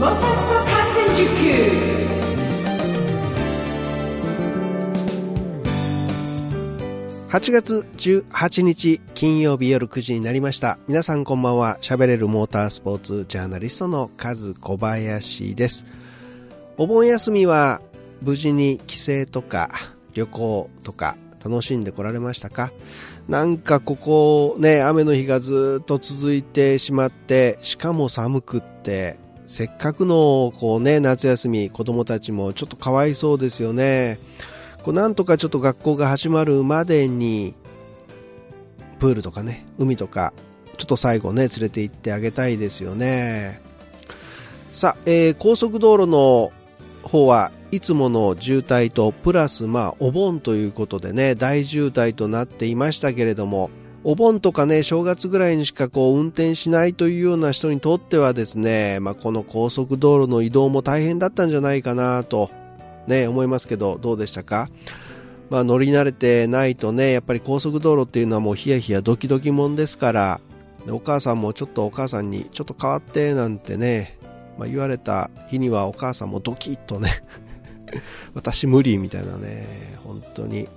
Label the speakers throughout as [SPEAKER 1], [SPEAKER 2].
[SPEAKER 1] 8月18日金曜日夜9時になりました。皆さんこんばんは。喋れるモータースポーツジャーナリストのカズ小林です。お盆休みは無事に帰省とか旅行とか楽しんでこられましたか？なんかここね、雨の日がずっと続いてしまって、しかも寒くって、せっかくのこうね、夏休み、子供たちもちょっとかわいそうですよね。こうなんとかちょっと学校が始まるまでにプールとかね海とかちょっと最後ね連れて行ってあげたいですよねさあ、えー高速道路の方はいつもの渋滞とプラスまあお盆ということでね大渋滞となっていましたけれどもお盆とかね正月ぐらいにしかこう運転しないというような人にとってはですね、まあ、この高速道路の移動も大変だったんじゃないかなとね、思いますけど、どうでしたか？まあ、乗り慣れてないとね、やっぱり高速道路っていうのはもうヒヤヒヤドキドキもんですから、お母さんもちょっとお母さんにちょっと変わってなんてね、まあ、言われた日にはお母さんもドキッとね、私無理みたいなね、本当に。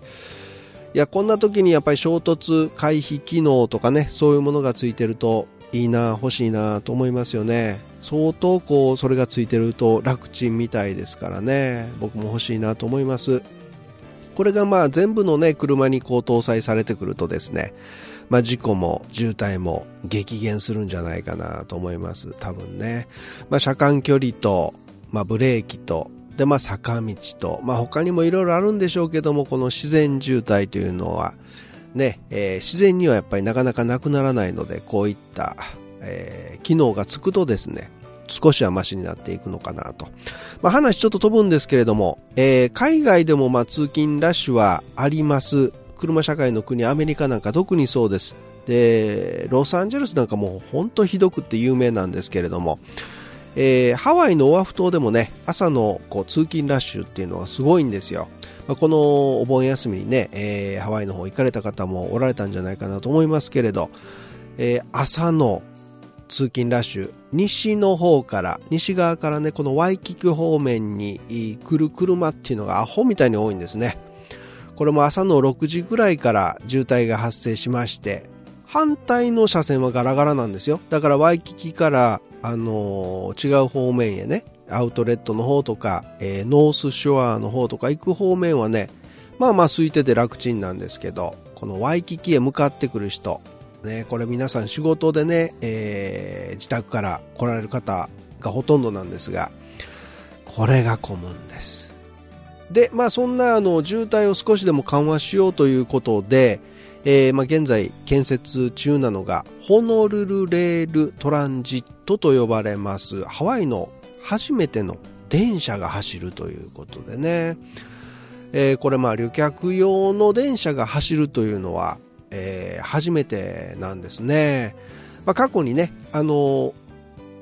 [SPEAKER 1] いや、こんな時にやっぱり衝突回避機能とかね、そういうものがついてるといいな、欲しいなと思いますよね。相当こう、それがついてると楽ちんみたいですからね、僕も欲しいなと思います。これがまあ全部のね、車にこう搭載されてくるとですね、まあ事故も渋滞も激減するんじゃないかなと思います。多分ね。まあ車間距離と、まあブレーキと、でまあ坂道と、まあ他にもいろいろあるんでしょうけども、この自然渋滞というのは、ね、えー自然にはやっぱりなかなかなくならないので、こういった、えー機能がつくとですね、少しはマシになっていくのかなと。まあ、話ちょっと飛ぶんですけれども、えー海外でもま通勤ラッシュはあります。車社会の国、アメリカなんか特にそうです。で、ロサンゼルスなんかもう本当ひどくって有名なんですけれども、えーハワイのオアフ島でもね、朝のこう通勤ラッシュっていうのはすごいんですよ。まあこのお盆休みにね、えーハワイの方行かれた方もおられたんじゃないかなと思いますけれど、えー朝の通勤ラッシュ、西の方から、西側からね、このワイキキ方面に来る車っていうのがアホみたいに多いんですね。これも朝の6時ぐらいから渋滞が発生しまして、反対の車線はガラガラなんですよ。だからワイキキから、あの違う方面へね、アウトレットの方とか、えーノースショアの方とか行く方面はね、まあまあ空いてて楽ちんなんですけど、このワイキキへ向かってくる人、ね、これ皆さん仕事でね、えー自宅から来られる方がほとんどなんですが、これが混むんです。で、まあそんなあの渋滞を少しでも緩和しようということで、えーまあ現在建設中なのがホノルルレールトランジットと呼ばれます。ハワイの初めての電車が走るということでね、えーこれまあ旅客用の電車が走るというのは、えー初めてなんですね、まあ、過去にねあの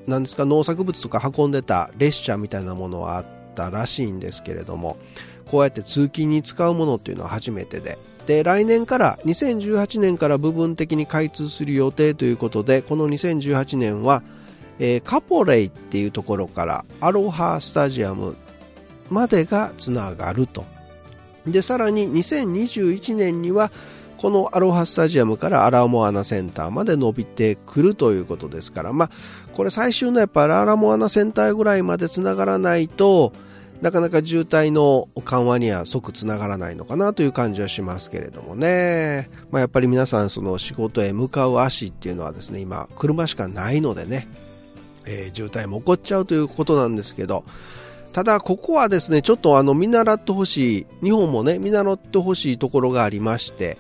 [SPEAKER 1] なんですか農作物とか運んでた列車みたいなものはあったらしいんですけれどもこうやって通勤に使うものっていうのは初めてで。で来年から2018年から部分的に開通する予定ということでこの2018年は、えーカポレイっていうところからアロハスタジアムまでがつながると。でさらに2021年にはこのアロハスタジアムからアラモアナセンターまで伸びてくるということですから、まあ、これ最終のやっぱりアラモアナセンターぐらいまでつながらないとなかなか渋滞の緩和には即つながらないのかなという感じはしますけれどもね、まあ、やっぱり皆さんその仕事へ向かう足っていうのはですね今車しかないのでね、えー渋滞も起こっちゃうということなんですけどただここはですねちょっとあの見習ってほしい日本もね見習ってほしいところがありまして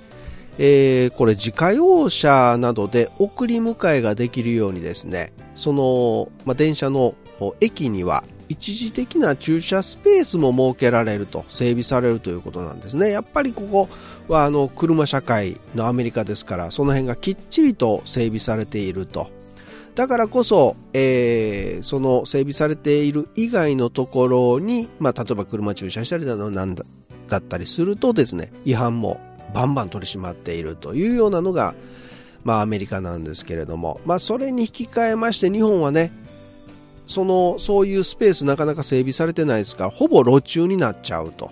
[SPEAKER 1] えーこれ自家用車などで送り迎えができるようにですねその、まあ、電車の駅には一時的な駐車スペースも設けられると整備されるということなんですね。やっぱりここはあの車社会のアメリカですからその辺がきっちりと整備されていると。だからこそ、えーその整備されている以外のところに、まあ、例えば車駐車したりだのなんだだったりするとですね違反もバンバン取り締まっているというようなのが、まあ、アメリカなんですけれども、まあ、それに引き換えまして日本はねそのそういうスペースなかなか整備されてないですか。らほぼ路中になっちゃうと。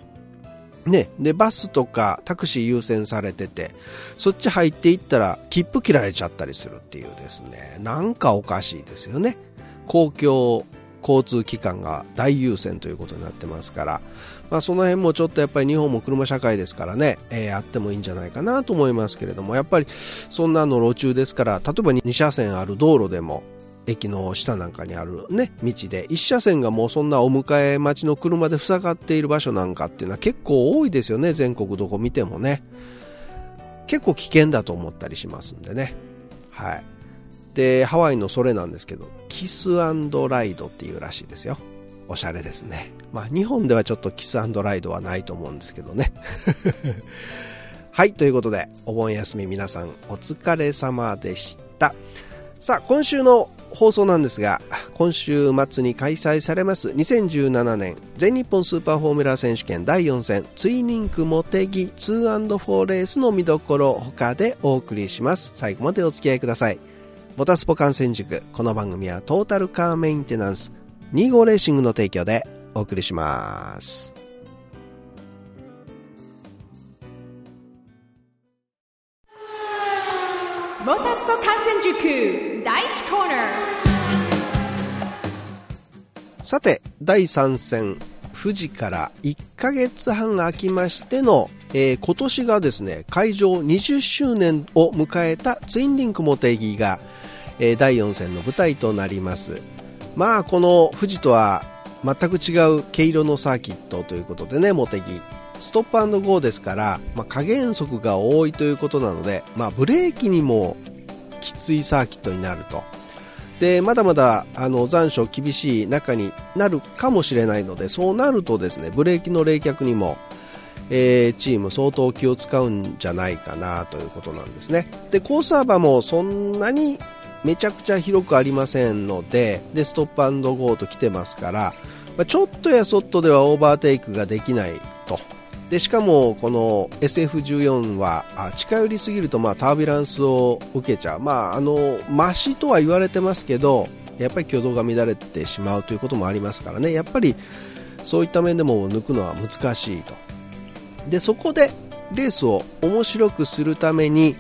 [SPEAKER 1] ね、でバスとかタクシー優先されててそっち入っていったら切符切られちゃったりするっていうですね。なんかおかしいですよね。公共交通機関が大優先ということになってますから、まあ、その辺もちょっとやっぱり日本も車社会ですからね、えー、あってもいいんじゃないかなと思いますけれども。やっぱりそんなの路中ですから例えば2車線ある道路でも駅の下なんかにあるね、道で、1車線がもうそんなお迎え待ちの車で塞がっている場所なんかっていうのは結構多いですよね、全国どこ見てもね。結構危険だと思ったりしますんでね。はい。で、ハワイのそれなんですけど、キスライドっていうらしいですよ。おしゃれですね。まあ、日本ではちょっとキスライドはないと思うんですけどね。はい、ということで、お盆休み皆さんお疲れ様でした。さあ、今週の放送なんですが今週末に開催されます2017年全日本スーパーフォーミュラー選手権第4戦ツイニンクモテギ 2&4 レースの見どころ他でお送りします。最後までお付き合いください。モタスポ観戦塾この番組はトータルカーメンテナンス2号レーシングの提供でお送りします。
[SPEAKER 2] モータースポ観戦塾第1コーナー。
[SPEAKER 1] さて第3戦富士から1ヶ月半空きましての、えー、今年がですね会場20周年を迎えたツインリンクモテギが、えー、第4戦の舞台となります。まあこの富士とは全く違う毛色のサーキットということでねモテギ。ストップゴーですから、まあ、加減速が多いということなので、まあ、ブレーキにもきついサーキットになると。でまだまだあの残暑厳しい中になるかもしれないのでそうなるとですねブレーキの冷却にも、えー、チーム相当気を使うんじゃないかなということなんですね。でコース幅もそんなにめちゃくちゃ広くありませんのででストップアンドゴーと来てますから、まあ、ちょっとやそっとではオーバーテイクができないと。でしかもこの SF14 は近寄りすぎるとまあタービランスを受けちゃう、まあ、あのマシとは言われてますけどやっぱり挙動が乱れてしまうということもありますからね。やっぱりそういった面でも抜くのは難しいと。でそこでレースを面白くするために、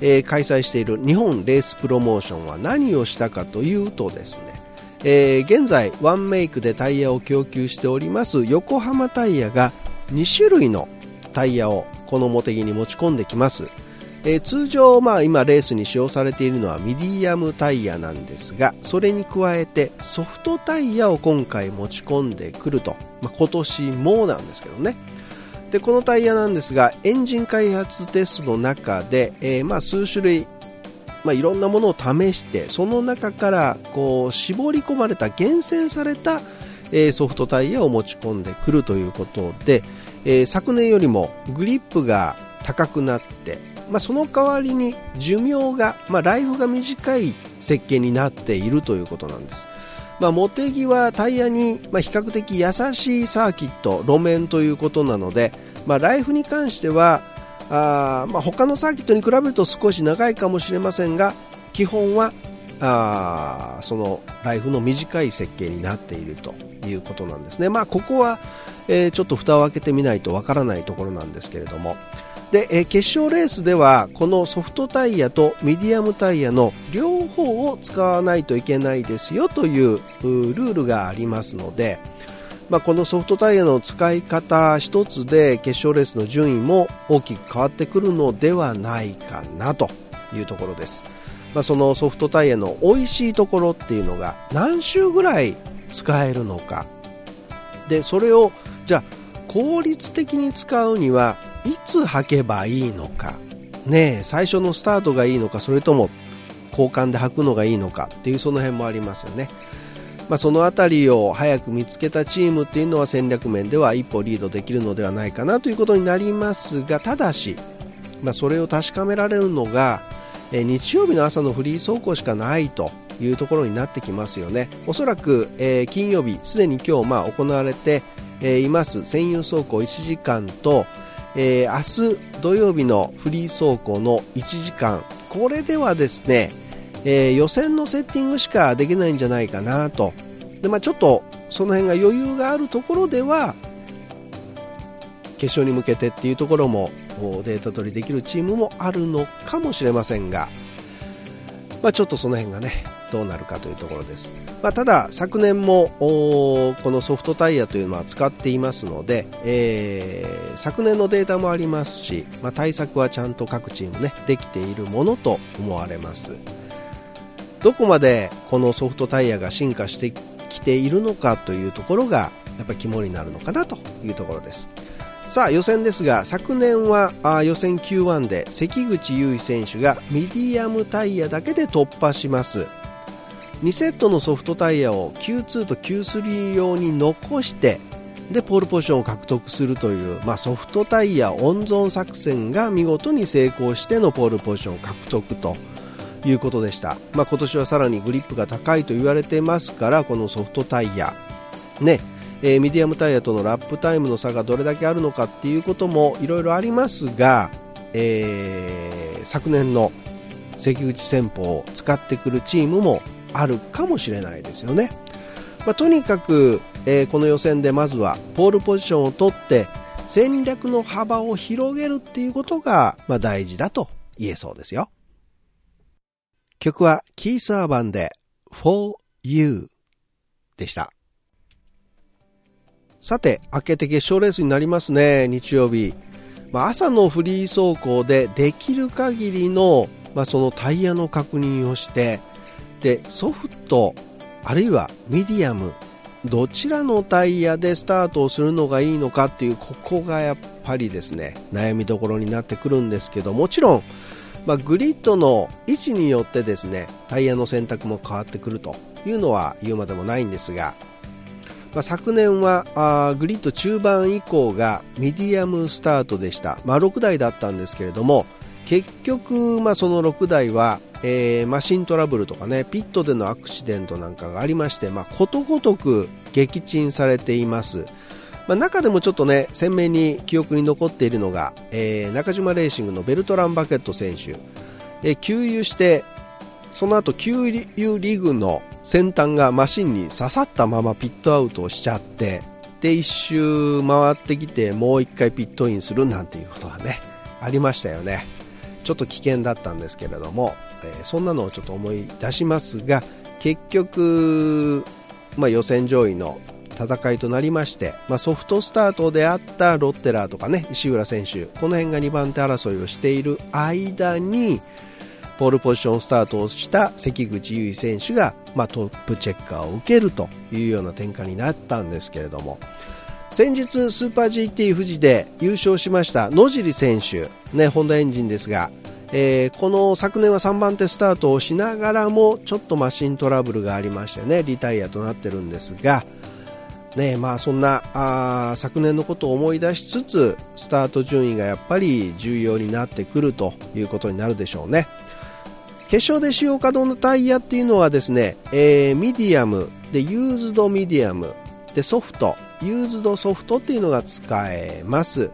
[SPEAKER 1] えー、開催している日本レースプロモーションは何をしたかというとですね、えー、現在ワンメイクでタイヤを供給しております横浜タイヤが2種類のタイヤをこの茂木に持ち込んできます、えー、通常、まあ、今レースに使用されているのはミディアムタイヤなんですがそれに加えてソフトタイヤを今回持ち込んでくると、まあ、今年もなんですけどね。でこのタイヤなんですがエンジン開発テストの中で、えー、まあ数種類まあ、いろんなものを試してその中からこう絞り込まれた厳選されたえソフトタイヤを持ち込んでくるということで、え昨年よりもグリップが高くなって、まあ、その代わりに寿命が、まあ、ライフが短い設計になっているということなんです。まあ、茂木はタイヤに、ま比較的優しいサーキット、路面ということなので、まあ、ライフに関してはあ、まあ、他のサーキットに比べると少し長いかもしれませんが基本はあそのライフの短い設計になっているということなんですね。まあ、ここは、えー、ちょっと蓋を開けてみないとわからないところなんですけれども。で、えー、決勝レースではこのソフトタイヤとミディアムタイヤの両方を使わないといけないですよというルールがありますので、まあ、このソフトタイヤの使い方一つで決勝レースの順位も大きく変わってくるのではないかなというところです。まあ、そのソフトタイヤの美味しいところっていうのが何周ぐらい使えるのか。でそれをじゃあ効率的に使うにはいつ履けばいいのか。ね最初のスタートがいいのかそれとも交換で履くのがいいのかっていうその辺もありますよね、まあ、その辺りを早く見つけたチームっていうのは戦略面では一歩リードできるのではないかなということになりますがただし、まあ、それを確かめられるのがえ日曜日の朝のフリー走行しかないというところになってきますよね。おそらく、え、金曜日すでに今日まあ行われて、え、います。専用走行1時間と、え、明日土曜日のフリー走行の1時間。これではですね、え予選のセッティングしかできないんじゃないかなと。で、まあ、ちょっとその辺が余裕があるところでは決勝に向けてっていうところもデータ取りできるチームもあるのかもしれませんが、まあ、ちょっとその辺がねどうなるかというところです、まあ、ただ昨年もこのソフトタイヤというのは使っていますので、えー、昨年のデータもありますし、まあ、対策はちゃんと各チームねできているものと思われます。どこまでこのソフトタイヤが進化してきているのかというところがやっぱり肝になるのかなというところです。さあ予選ですが昨年はあ予選 Q1 で関口優衣選手がミディアムタイヤだけで突破します。2セットのソフトタイヤを Q2 と Q3 用に残してでポールポジションを獲得するという、まあ、ソフトタイヤ温存作戦が見事に成功してのポールポジションを獲得ということでした、まあ、今年はさらにグリップが高いと言われてますからこのソフトタイヤ。ねえー、ミディアムタイヤとのラップタイムの差がどれだけあるのかっていうこともいろいろありますが、えー、昨年の関口戦法を使ってくるチームもあるかもしれないですよね。まあ、とにかく、えー、この予選でまずはポールポジションを取って戦略の幅を広げるっていうことが、まあ、大事だと言えそうですよ。曲はキース・アーバンで For You でした。さて、明けて決勝レースになりますね、日曜日。まあ、朝のフリー走行でできる限りの、まあ、そのタイヤの確認をして、でソフトあるいはミディアムどちらのタイヤでスタートをするのがいいのかっていうここがやっぱりですね悩みどころになってくるんですけどもちろん、まあ、グリッドの位置によってですねタイヤの選択も変わってくるというのは言うまでもないんですが、まあ、昨年はあグリッド中盤以降がミディアムスタートでした、まあ、6台だったんですけれども結局、まあ、その6台はえー、マシントラブルとかねピットでのアクシデントなんかがありまして、まあ、ことごとく撃沈されています、まあ、中でもちょっとね鮮明に記憶に残っているのが、えー、中島レーシングのベルトラン・バケット選手、えー、給油してその後給油リグの先端がマシンに刺さったままピットアウトをしちゃってで一周回ってきてもう一回ピットインするなんていうことがねありましたよね。ちょっと危険だったんですけれども、えー、そんなのをちょっと思い出しますが結局、まあ、予選上位の戦いとなりまして、まあ、ソフトスタートであったロッテラーとかね石浦選手この辺が2番手争いをしている間にポールポジションスタートをした関口優衣選手が、まあ、トップチェッカーを受けるというような展開になったんですけれども。先日スーパー GT 富士で優勝しました野尻選手、ね、ホンダエンジンですがえー、この昨年は3番手スタートをしながらもちょっとマシントラブルがありましてねリタイアとなってるんですが、ねまあ、そんなあ昨年のことを思い出しつつスタート順位がやっぱり重要になってくるということになるでしょうね。決勝で使用可能なタイヤっていうのはですね、えー、ミディアムでユーズドミディアムでソフトユーズドソフトっていうのが使えます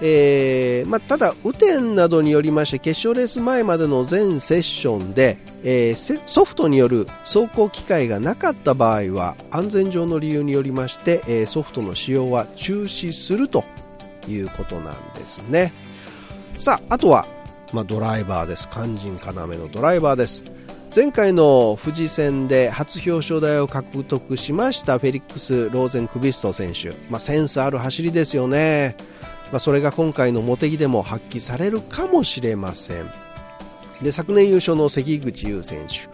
[SPEAKER 1] えーまあ、ただ、雨天などによりまして決勝レース前までの全セッションで、えー、ソフトによる走行機会がなかった場合は安全上の理由によりまして、えー、ソフトの使用は中止するということなんですね。さあ、あとは、まあ、ドライバーです。肝心要のドライバーです。前回の富士戦で初表彰台を獲得しましたフェリックス・ローゼンクビスト選手、まあ、センスある走りですよね。まあ、それが今回の茂木でも発揮されるかもしれませんで昨年優勝の関口優選手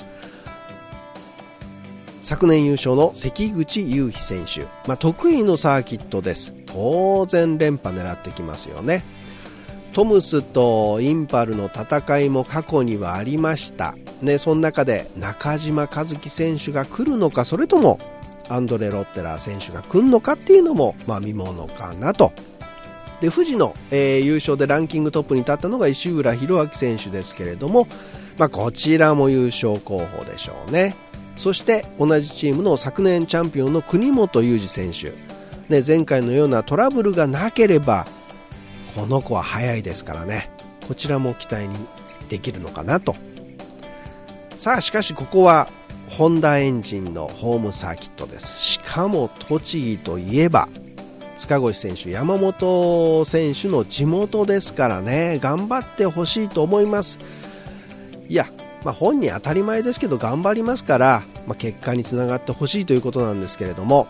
[SPEAKER 1] 昨年優勝の関口優飛選手、まあ、得意のサーキットです当然連覇狙ってきますよねトムスとインパルの戦いも過去にはありました、ね、その中で中島和樹選手が来るのかそれともアンドレ・ロッテラー選手が来るのかっていうのも、まあ、見ものかなと。で富士の、えー、優勝でランキングトップに立ったのが石浦宏明選手ですけれども、まあ、こちらも優勝候補でしょうね。そして同じチームの昨年チャンピオンの国本裕二選手、ね、前回のようなトラブルがなければこの子は速いですからね。こちらも期待にできるのかなと。さあしかしここはホンダエンジンのホームサーキットです。しかも栃木といえば塚越選手山本選手の地元ですからね。頑張ってほしいと思います。いや、まあ、本人当たり前ですけど頑張りますから、まあ、結果につながってほしいということなんですけれども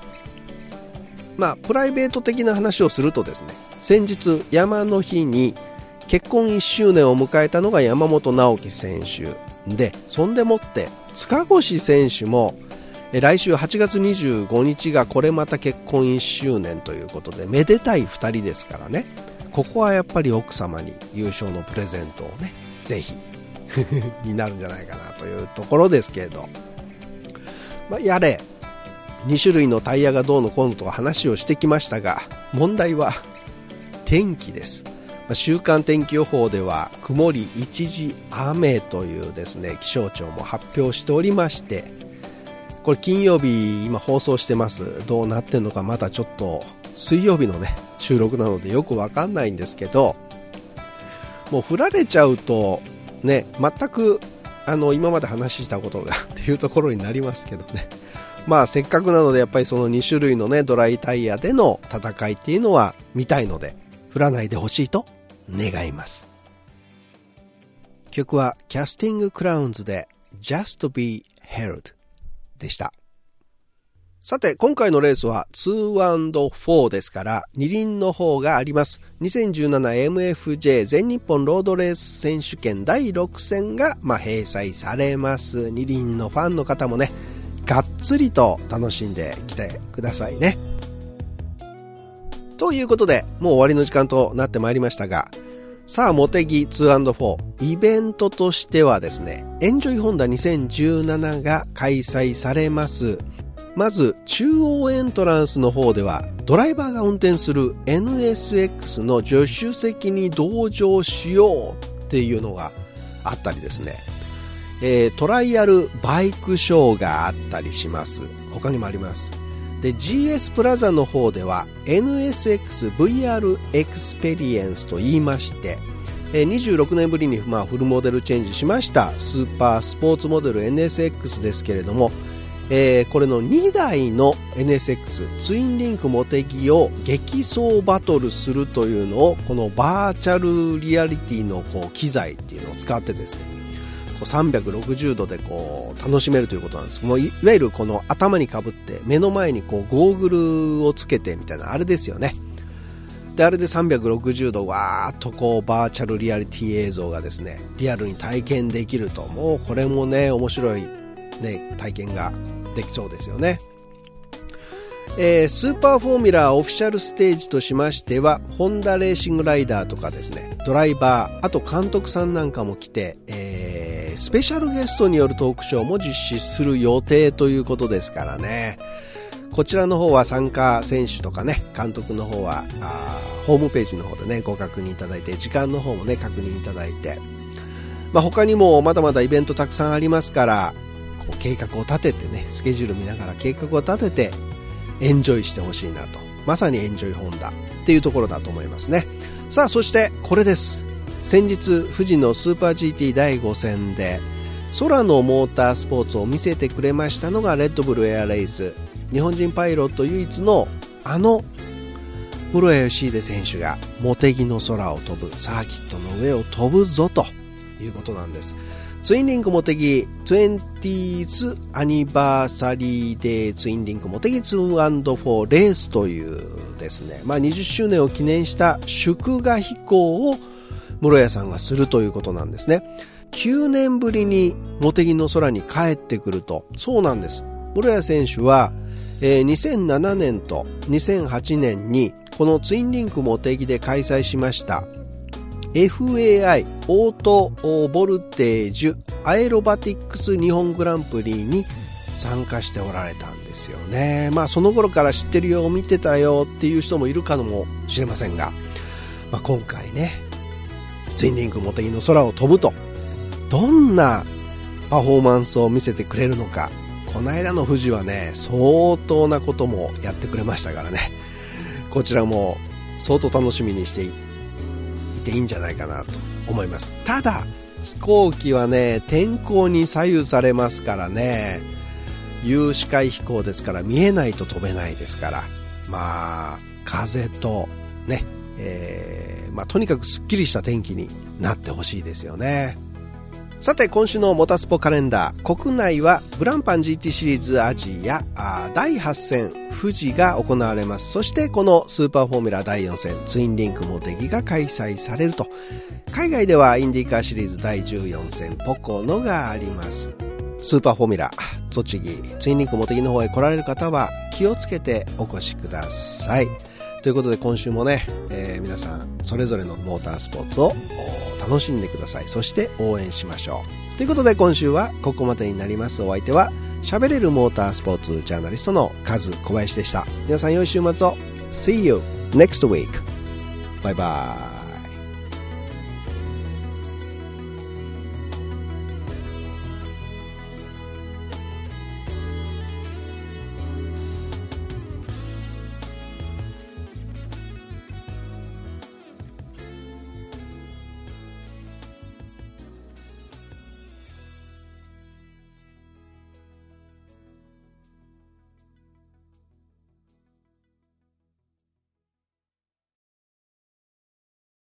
[SPEAKER 1] まあプライベート的な話をするとですね先日山の日に結婚1周年を迎えたのが山本直樹選手でそんでもって塚越選手も来週8月25日がこれまた結婚1周年ということでめでたい2人ですからねここはやっぱり奥様に優勝のプレゼントをねぜひになるんじゃないかなというところですけれど、まあ、やれ。2種類のタイヤがどうのこうのと話をしてきましたが問題は天気です。週間天気予報では曇り一時雨というですね気象庁も発表しておりましてこれ金曜日今放送してます。どうなってるのかまだちょっと水曜日のね収録なのでよくわかんないんですけどもう降られちゃうとね全くあの今まで話したことがっていうところになりますけどね。まあせっかくなのでやっぱりその2種類のねドライタイヤでの戦いっていうのは見たいので降らないでほしいと願います曲はキャスティングクラウンズで Just Be Held でしたさて、今回のレースは 2&4 ですから、二輪の方があります。2017MFJ 全日本ロードレース選手権第6戦が、まあ、併催されます。二輪のファンの方もね、がっつりと楽しんできてくださいね。ということで、もう終わりの時間となってまいりましたが、さあ、モテギ 2&4、イベントとしてはですね、エンジョイホンダ2017が開催されます。まず、中央エントランスの方では、ドライバーが運転する NSX の助手席に同乗しようっていうのがあったりですね、えー、トライアルバイクショーがあったりします。他にもあります。で GS プラザの方では NSXVR エクスペリエンスと言いまして26年ぶりにまあフルモデルチェンジしましたスーパースポーツモデル NSX ですけれども、えー、これの2台の NSX ツインリンクモテギを激走バトルするというのをこのバーチャルリアリティのこう機材っていうのを使ってですね360度でこう楽しめるということなんです。もういわゆるこの頭にかぶって目の前にこうゴーグルをつけてみたいなあれですよね。であれで360度わーっとこうバーチャルリアリティ映像がですねリアルに体験できると。もうこれもね面白い、ね、体験ができそうですよね。えー、スーパーフォーミュラーオフィシャルステージとしましては、ホンダレーシングライダーとかですね、ドライバー、あと監督さんなんかも来て、えー、スペシャルゲストによるトークショーも実施する予定ということですからね。こちらの方は参加選手とかね、監督の方は、あホームページの方でね、ご確認いただいて、時間の方もね、確認いただいて、まあ、他にもまだまだイベントたくさんありますから、こう計画を立ててね、スケジュール見ながら計画を立てて、エンジョイしてほしいなと。まさにエンジョイホンダっていうところだと思いますね。さあ、そしてこれです。先日、富士のスーパー GT 第5戦で、空のモータースポーツを見せてくれましたのがレッドブルエアレイス。日本人パイロット唯一のあの室谷義秀選手が茂木の空を飛ぶサーキットの上を飛ぶぞということなんです。ツインリンクモテギ 20th アニバーサリーデーツインリンクモテギ 2&4 レースというですね、まあ、20周年を記念した祝賀飛行を室谷さんがするということなんですね。9年ぶりにモテギの空に帰ってくると。そうなんです。室谷選手は、えー、2007年と2008年にこのツインリンクモテギで開催しました FAI オートボルテージアエロバティックス日本グランプリに参加しておられたんですよね。まあその頃から知ってるよ、見てたよっていう人もいるかもしれませんが、まあ、今回ね、ツインリンクモテギの空を飛ぶと、どんなパフォーマンスを見せてくれるのか、この間の富士はね、相当なこともやってくれましたからね、こちらも相当楽しみにしていていいんじゃないかなと思います。ただ、飛行機はね、天候に左右されますからね、有視界飛行ですから見えないと飛べないですから、まあ、風とね、えー、まあとにかくスッキリした天気になってほしいですよね。さて今週のモタスポカレンダー国内はグランパン GT シリーズアジア第8戦富士が行われます。そしてこのスーパーフォーミュラ第4戦ツインリンクモテギが開催されると。海外ではインディカーシリーズ第14戦ポコノがあります。スーパーフォーミュラ栃木ツインリンクモテギの方へ来られる方は気をつけてお越しください。ということで今週もね、えー、皆さんそれぞれのモータースポーツを楽しんでください。そして応援しましょう。ということで今週はここまでになります。お相手は喋れるモータースポーツジャーナリストのカズ小林でした。皆さん良い週末を。See you next week. バイバーイ